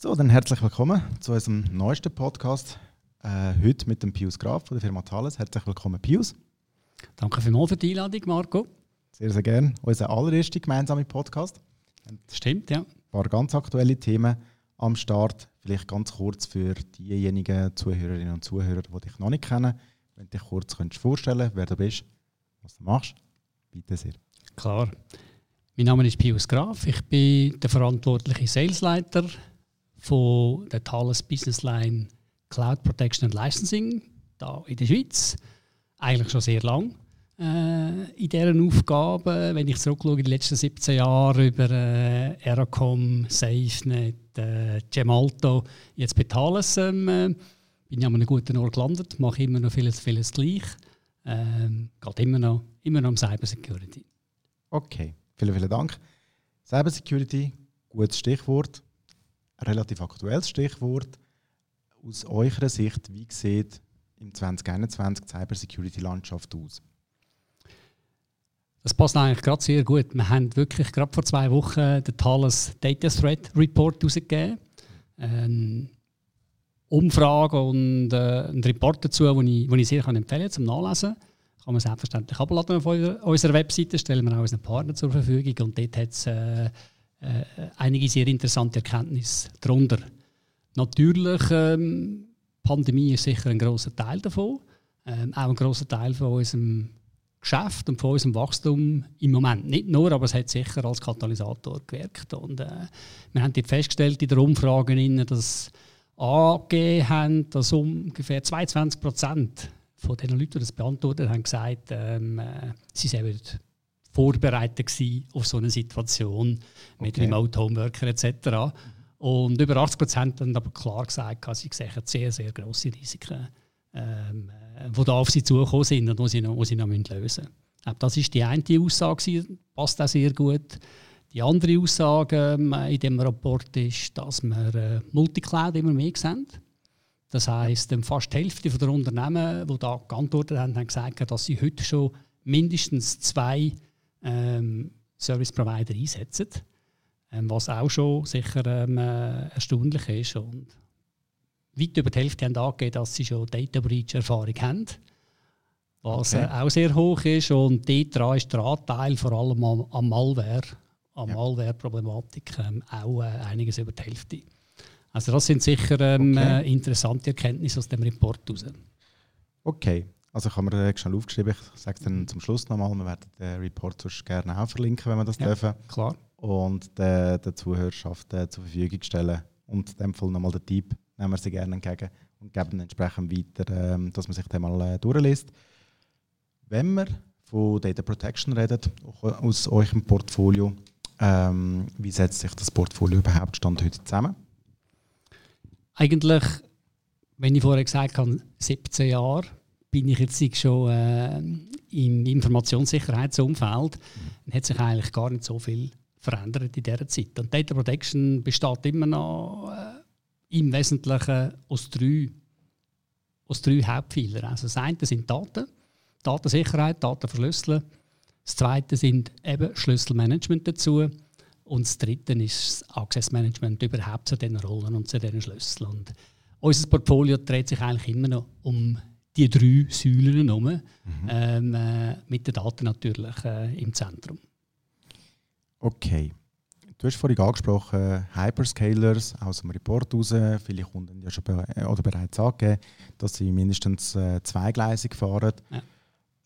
So, dann herzlich willkommen zu unserem neuesten Podcast. Äh, heute mit dem Pius Graf von der Firma Thales. Herzlich willkommen, Pius. Danke vielmals für die Einladung, Marco. Sehr, sehr gerne. Unser allererster gemeinsamer Podcast. Stimmt, ja. Ein paar ganz aktuelle Themen am Start. Vielleicht ganz kurz für diejenigen Zuhörerinnen und Zuhörer, die dich noch nicht kennen. Wenn du dich kurz könntest vorstellen wer du bist, was du machst, bitte sehr. Klar. Mein Name ist Pius Graf. Ich bin der verantwortliche Salesleiter von der Thales Business Line Cloud Protection and Licensing da in der Schweiz. Eigentlich schon sehr lang äh, in dieser Aufgabe. Wenn ich zurückschaue, in den letzten 17 Jahren über äh, Eracom, SafeNet, äh, Gemalto, jetzt bei Thales, ähm, bin ich an einem guten Ort gelandet, mache immer noch vieles, vieles gleich. Ähm, geht immer noch, immer noch um Cybersecurity. Okay, vielen, vielen Dank. Cybersecurity, gutes Stichwort relativ aktuelles Stichwort. Aus eurer Sicht, wie sieht im 2021 die Cybersecurity-Landschaft aus? Das passt eigentlich gerade sehr gut. Wir haben wirklich gerade vor zwei Wochen den Thales Data Threat Report herausgegeben. Eine Umfrage und äh, einen Report dazu, den ich, ich sehr empfehlen kann zum Nachlesen. Kann man selbstverständlich abladen auf unserer Webseite, stellen wir auch unseren Partner zur Verfügung. Und dort hat es äh, äh, einige sehr interessante Erkenntnisse darunter. Natürlich, ähm, Pandemie ist sicher ein großer Teil davon, ähm, auch ein großer Teil von unserem Geschäft und von unserem Wachstum im Moment. Nicht nur, aber es hat sicher als Katalysator gewirkt. Und, äh, wir haben festgestellt in der Umfrage, dass angegeben haben, dass ungefähr 22 Prozent von den Leuten, die das beantwortet haben, gesagt, ähm, äh, sie seien vorbereitet auf so eine Situation mit okay. Remote Homeworker etc. Und über 80 Prozent haben aber klar gesagt, sie sehen sehr, sehr grosse Risiken, ähm, die da auf sie zugekommen sind und die sie noch, die sie noch lösen müssen. Das ist die eine Aussage, passt auch sehr gut. Die andere Aussage ähm, in dem Rapport ist, dass wir äh, Multicloud immer mehr sehen. Das heisst, ähm, fast die Hälfte der Unternehmen, die da geantwortet haben, haben gesagt, dass sie heute schon mindestens zwei ähm, Service Provider einsetzen, ähm, was auch schon sicher ähm, äh, erstaunlich ist. Und weit über die Hälfte haben angegeben, dass sie schon Data Breach Erfahrung haben, was okay. äh, auch sehr hoch ist. Und dort ist der Anteil vor allem am, am Malware, am ja. Malware-Problematik ähm, auch äh, einiges über die Hälfte. Also das sind sicher ähm, okay. äh, interessante Erkenntnisse aus dem Report heraus. Okay, also ich habe mir schnell aufgeschrieben, ich sage es dann zum Schluss nochmal, wir werden den Report sonst gerne auch verlinken, wenn wir das ja, dürfen. klar. Und der, der Zuhörerschaft äh, zur Verfügung stellen. Und in dem Fall nochmal den Tipp nehmen wir sie gerne entgegen und geben entsprechend weiter, ähm, dass man sich den mal äh, durchliest. Wenn wir von Data Protection reden, aus eurem Portfolio, ähm, wie setzt sich das Portfolio überhaupt Stand heute zusammen? Eigentlich, wenn ich vorher gesagt habe, 17 Jahre bin ich jetzt schon äh, im Informationssicherheitsumfeld, mhm. hat sich eigentlich gar nicht so viel verändert in dieser Zeit. Und Data Protection besteht immer noch äh, im Wesentlichen aus drei, aus drei Hauptpfeilern. Also das eine sind Daten, Datensicherheit, Datenverschlüsseln. Das zweite sind eben Schlüsselmanagement dazu. Und das dritte ist das Access Management überhaupt zu diesen Rollen und zu diesen Schlüsseln. Und unser Portfolio dreht sich eigentlich immer noch um die drei Säulen herum, mhm. ähm, äh, mit den Daten natürlich äh, im Zentrum. Okay. Du hast vorhin angesprochen, Hyperscalers aus dem Report heraus. Viele Kunden haben ja schon be oder bereits angegeben, dass sie mindestens äh, zweigleisig fahren. Ja.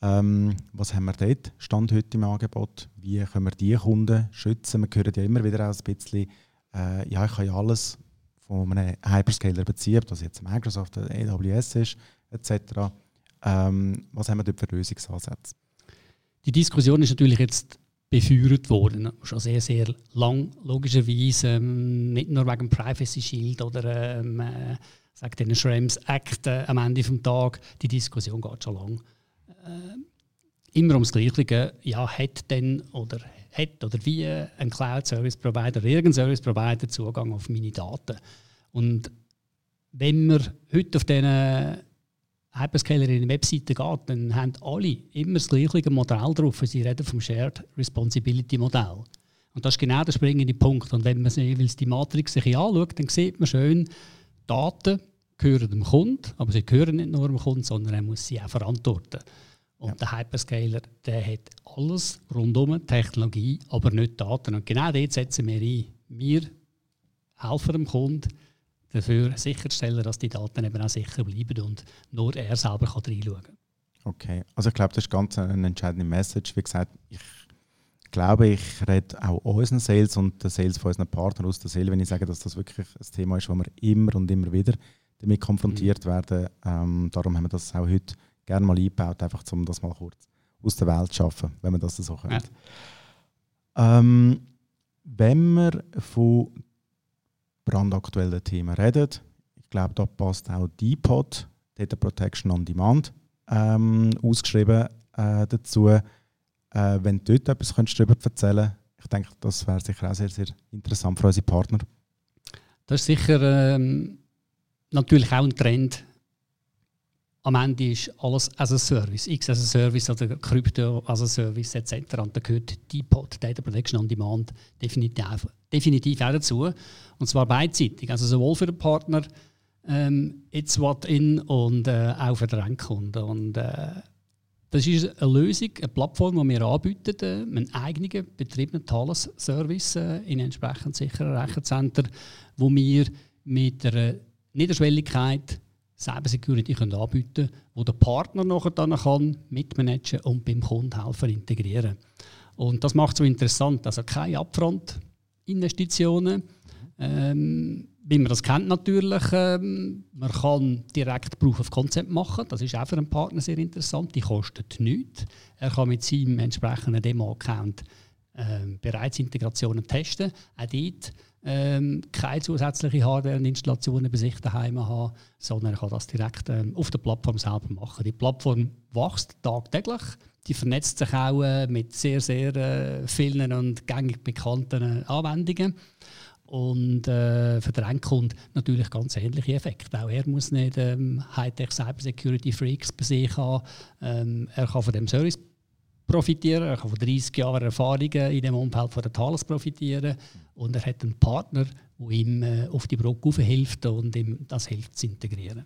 Ähm, was haben wir dort Stand heute im Angebot? Wie können wir diese Kunden schützen? Wir hören ja immer wieder auch ein bisschen, äh, ja, ich kann ja alles von einem Hyperscaler beziehen, ob das jetzt Microsoft oder AWS ist etc. Ähm, was haben wir dort für Lösungsansätze? Die Diskussion ist natürlich jetzt befeuert worden, schon sehr, sehr lang, logischerweise, ähm, nicht nur wegen Privacy Shield oder ähm, äh, sagt den Schrems Act äh, am Ende des Tages, die Diskussion geht schon lang. Äh, immer ums Gleiche, ja, hat denn oder hat oder wie ein Cloud Service Provider irgendein Service Provider Zugang auf meine Daten. Und wenn wir heute auf diesen Hyperscaler in eine Webseite geht, dann haben alle immer das gleiche Modell drauf. Sie reden vom Shared Responsibility Modell. Und das ist genau der springende Punkt. Und wenn man sich die Matrix sich anschaut, dann sieht man schön, Daten gehören dem Kunden, aber sie gehören nicht nur dem Kunden, sondern er muss sie auch verantworten. Und ja. der Hyperscaler, der hat alles rundum, Technologie, aber nicht Daten. Und genau dort setzen wir ein. Wir helfen dem Kunden, dafür sicherzustellen, dass die Daten eben auch sicher bleiben und nur er selber kann reinschauen kann. Okay, also ich glaube, das ist ganz eine entscheidende Message. Wie gesagt, ich glaube, ich rede auch unseren Sales und den Sales von unseren Partnern aus der Seele, wenn ich sage, dass das wirklich ein Thema ist, wo wir immer und immer wieder damit konfrontiert mhm. werden. Ähm, darum haben wir das auch heute gerne mal eingebaut, einfach um das mal kurz aus der Welt zu schaffen, wenn man das so könnte. Ja. Ähm, wenn wir von brandaktuellen Themen reden, ich glaube, da passt auch DPOD, Data Protection on Demand, ähm, ausgeschrieben äh, dazu. Äh, wenn du dort etwas könntest darüber erzählen könntest, ich denke, das wäre sicher auch sehr, sehr interessant für unsere Partner. Das ist sicher ähm, natürlich auch ein Trend. Am Ende ist alles as a Service, X as a Service oder Krypto as a Service etc. Und da gehört DPOD, Data Protection on Demand, definitiv, definitiv auch dazu. Und zwar beidseitig, also sowohl für den Partner ähm, It's What In und äh, auch für den Endkunden. Und, äh, das ist eine Lösung, eine Plattform, die wir anbieten, äh, einen eigenen betriebenen Thales-Service äh, in entsprechend sicheren Rechenzentren, wo wir mit einer Niederschwelligkeit Cybersecurity können anbieten wo der Partner nachher dann kann mitmanagen und beim Kunden helfen integrieren. Und das macht es so interessant. Also keine Upfront-Investitionen. Ähm, wie man das kennt natürlich, ähm, man kann direkt Proof of Concept machen. Das ist auch für einen Partner sehr interessant. Die kostet nichts. Er kann mit seinem entsprechenden Demo-Account ähm, bereits Integrationen testen. Auch dort ähm, keine zusätzliche Hardware und Installationen bei sich daheim haben, sondern er kann das direkt ähm, auf der Plattform selber machen. Die Plattform wächst tagtäglich. Die vernetzt sich auch äh, mit sehr, sehr äh, vielen und gängig bekannten Anwendungen. Und äh, für den Endkunden natürlich ganz ähnliche Effekte. Auch er muss nicht ähm, Hightech Cybersecurity Freaks bei sich haben. Ähm, er kann von dem Service profitieren. Er kann von 30 Jahren Erfahrungen in dem Umfeld von der Thales profitieren. Und er hat einen Partner, der ihm äh, auf die Brücke hilft und ihm das hilft zu integrieren.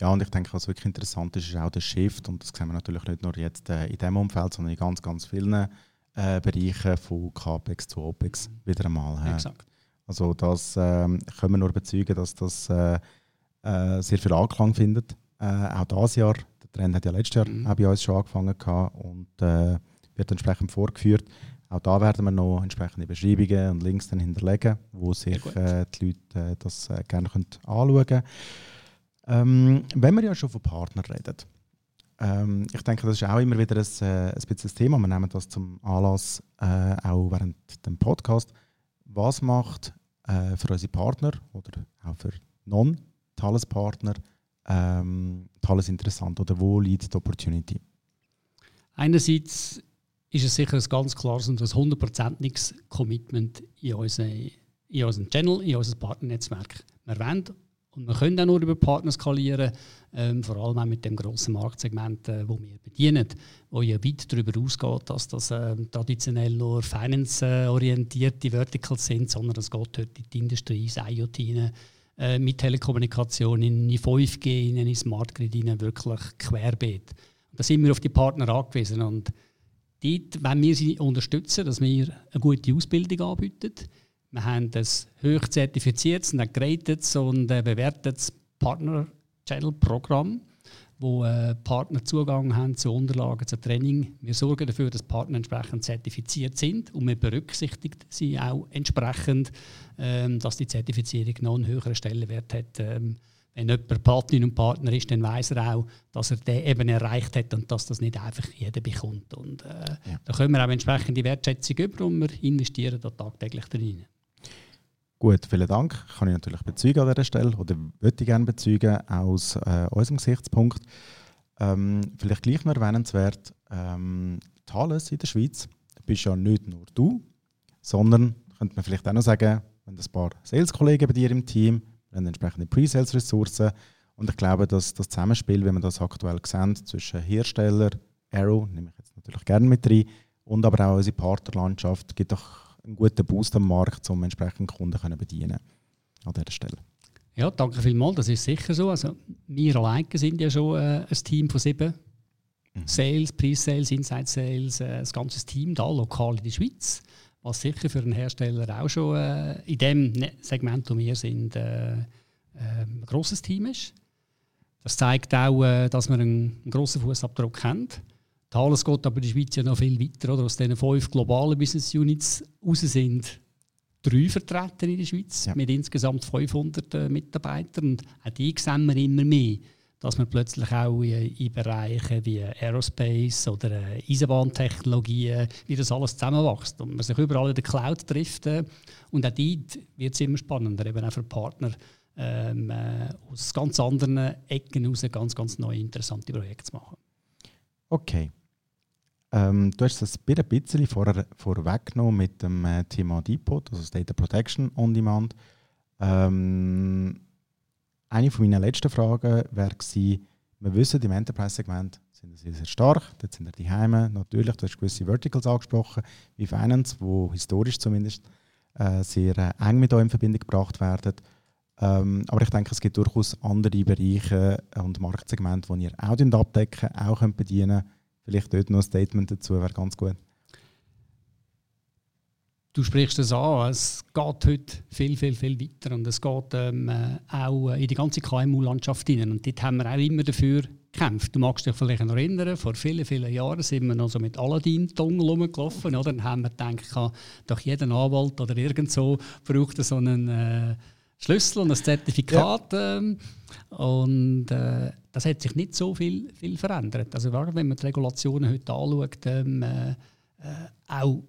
Ja, und ich denke, was wirklich interessant ist, ist auch der Shift. Und das sehen wir natürlich nicht nur jetzt äh, in diesem Umfeld, sondern in ganz, ganz vielen äh, Bereichen von CAPEX zu OPEX wieder einmal. Äh. Exakt. Also das ähm, können wir nur bezeugen, dass das äh, äh, sehr viel Anklang findet. auch dieses Jahr Trend hat ja letztes Jahr mhm. auch bei uns schon angefangen gehabt und äh, wird entsprechend vorgeführt. Auch da werden wir noch entsprechende Beschreibungen und Links dann hinterlegen, wo sich äh, die Leute äh, das äh, gerne können anschauen können. Ähm, wenn wir ja schon von Partnern reden, ähm, ich denke, das ist auch immer wieder ein, äh, ein bisschen Thema. Wir nehmen das zum Anlass, äh, auch während dem Podcast. Was macht äh, für unsere Partner oder auch für Non-Thales-Partner ähm, alles interessant oder wo liegt die Opportunity? Einerseits ist es sicher ein ganz klares und ein hundertprozentiges Commitment in, unsere, in unseren Channel, in unser Partnernetzwerk. Wir wollen und wir können auch nur über Partner skalieren, ähm, vor allem auch mit dem grossen Marktsegment, äh, wo wir bedienen, wo ja weit darüber ausgeht, dass das äh, traditionell nur finance-orientierte Verticals sind, sondern es geht heute in die Industrie, ins IoT äh, mit Telekommunikation in die 5G, in Smart Grid wirklich querbeet. Da sind wir auf die Partner angewiesen. Und dort wenn wir sie unterstützen, dass wir eine gute Ausbildung anbieten. Wir haben ein hoch zertifiziertes, ein geratetes und bewertetes Partner-Channel-Programm wo äh, Partner Zugang haben zu Unterlagen, zu Training. Wir sorgen dafür, dass Partner entsprechend zertifiziert sind und wir berücksichtigen sie auch entsprechend, ähm, dass die Zertifizierung noch einen höheren Stellenwert hat. Ähm, wenn jemand Partnerin und Partner ist, dann weiß er auch, dass er den eben erreicht hat und dass das nicht einfach jeder bekommt. Und äh, ja. da können wir auch entsprechend die Wertschätzung über und wir investieren da tagtäglich drin. Gut, vielen Dank. Kann ich natürlich bezeugen an dieser Stelle oder würde ich gerne bezeugen aus äh, unserem Gesichtspunkt. Ähm, vielleicht gleich noch erwähnenswert, ähm, Thales in der Schweiz bist ja nicht nur du, sondern könnte man vielleicht auch noch sagen, wenn ein paar Sales-Kollegen bei dir im Team, wenn entsprechende Pre-Sales-Ressourcen und ich glaube, dass das Zusammenspiel, wenn man das aktuell sehen, zwischen Hersteller, Arrow, nehme ich jetzt natürlich gerne mit rein, und aber auch unsere Partnerlandschaft, gibt doch einen guten Boost am Markt, um entsprechend Kunden zu bedienen an dieser Stelle. Ja, danke vielmals, das ist sicher so. Also, wir alleine sind ja schon äh, ein Team von sieben. Mhm. Sales, Pre-Sales, Inside-Sales, äh, das ganze Team da lokal in der Schweiz, was sicher für einen Hersteller auch schon äh, in dem ne-, Segment, wo wir sind, äh, äh, ein grosses Team ist. Das zeigt auch, äh, dass wir einen, einen grossen Fußabdruck haben. Thales geht aber in der Schweiz ja noch viel weiter. Oder? Aus diesen fünf globalen Business Units raus sind drei vertreten in der Schweiz ja. mit insgesamt 500 äh, Mitarbeitern. Und auch die sehen wir immer mehr, dass man plötzlich auch in, in Bereichen wie Aerospace oder äh, Eisenbahntechnologien, wie das alles zusammenwächst und man sich überall in der Cloud trifft. Äh, und auch dort wird es immer spannender, eben auch für Partner ähm, äh, aus ganz anderen Ecken heraus ganz, ganz neue, interessante Projekte zu machen. Okay. Ähm, du hast es ein bisschen vor, vorweggenommen mit dem äh, Thema Depot, also Data Protection on Demand. Ähm, eine von meinen letzten Fragen wäre gewesen, wir wissen, im Enterprise-Segment sind sie sehr stark, dort sind die Heime natürlich, du hast gewisse Verticals angesprochen, wie Finance, wo historisch zumindest äh, sehr äh, eng mit euch in Verbindung gebracht werden. Ähm, aber ich denke, es gibt durchaus andere Bereiche und Marktsegmente, die ihr auch abdecken auch bedienen könnt Vielleicht dort noch ein Statement dazu wäre ganz gut. Du sprichst es an, es geht heute viel, viel, viel weiter und es geht ähm, äh, auch in die ganze KMU-Landschaft hinein. Und dort haben wir auch immer dafür gekämpft. Du magst dich vielleicht noch erinnern, vor vielen, vielen Jahren sind wir noch so mit Aladdin-Tongel rumgelaufen. Oder? Dann haben wir gedacht, doch jeder Anwalt oder irgend so braucht so einen äh, Schlüssel und ein Zertifikat. Ja. Ähm, und äh, das hat sich nicht so viel, viel verändert. Also wenn man die Regulationen heute anschaut, ähm, äh, auch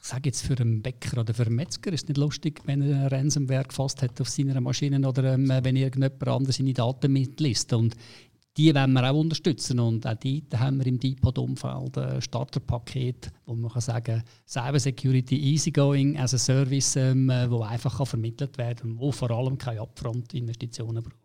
ich sage jetzt für einen Bäcker oder für einen Metzger ist es nicht lustig, wenn er ein Ransomware gefasst hat auf seiner Maschine oder ähm, wenn irgendjemand anderes seine Daten mitliest. Und die wollen wir auch unterstützen. Und auch dort haben wir im DeepOD-Umfeld ein Starterpaket, wo man kann sagen Cyber Security Easygoing as a Service, ähm, wo einfach kann vermittelt werden kann, wo vor allem keine Upfront-Investitionen braucht.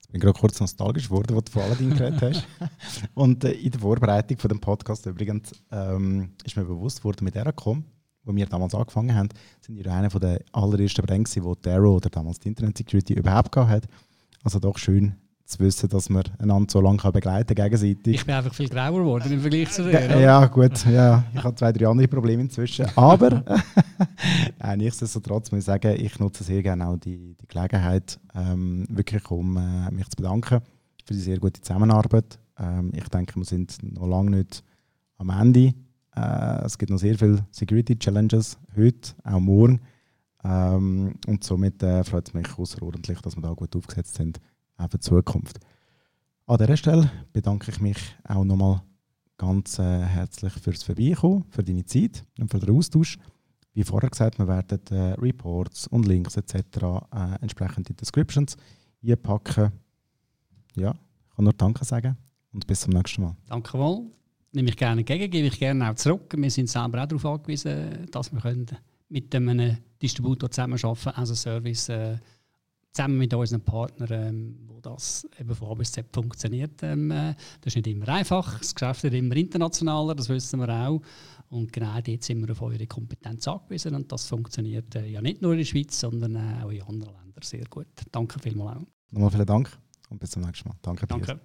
Ich bin gerade kurz nostalgisch geworden, was du von Aladdin geredet hast. Und äh, in der Vorbereitung von dem Podcast übrigens ähm, ist mir bewusst worden, mit Eracom, wo wir damals angefangen haben, sind wir einer der allerersten Brände, die Darrow oder damals die Internet Security überhaupt gehabt hat. Also doch schön zu wissen, dass man einander so lange begleiten kann gegenseitig. Ich bin einfach viel grauer geworden im Vergleich zu dir. Ja, ja, gut. Ja, ich habe zwei, drei andere Probleme inzwischen. Aber äh, nichtsdestotrotz muss ich sagen, ich nutze sehr gerne auch die, die Gelegenheit, ähm, wirklich um äh, mich zu bedanken für die sehr gute Zusammenarbeit. Ähm, ich denke, wir sind noch lange nicht am Ende. Äh, es gibt noch sehr viele Security Challenges heute, auch morgen. Ähm, und somit äh, freut es mich außerordentlich, dass wir da gut aufgesetzt sind auch für die Zukunft. An dieser Stelle bedanke ich mich auch nochmal ganz äh, herzlich fürs Vorbeikommen, für deine Zeit und für den Austausch. Wie vorher gesagt, wir werden äh, Reports und Links etc. Äh, entsprechend in Descriptions einpacken. Ja, ich kann nur Danke sagen und bis zum nächsten Mal. Danke wohl. Nehme ich gerne entgegen, gebe ich gerne auch zurück. Wir sind selber auch darauf angewiesen, dass wir mit einem Distributor zusammenarbeiten können, also Service. Äh, zusammen mit unseren Partnern, ähm, wo das eben von A bis Z funktioniert. Ähm, äh, das ist nicht immer einfach. Das Geschäft wird immer internationaler, das wissen wir auch. Und genau dort sind wir auf eure Kompetenz angewiesen. Und das funktioniert äh, ja nicht nur in der Schweiz, sondern äh, auch in anderen Ländern sehr gut. Danke vielmals auch. Nochmal vielen Dank und bis zum nächsten Mal. Danke, Danke.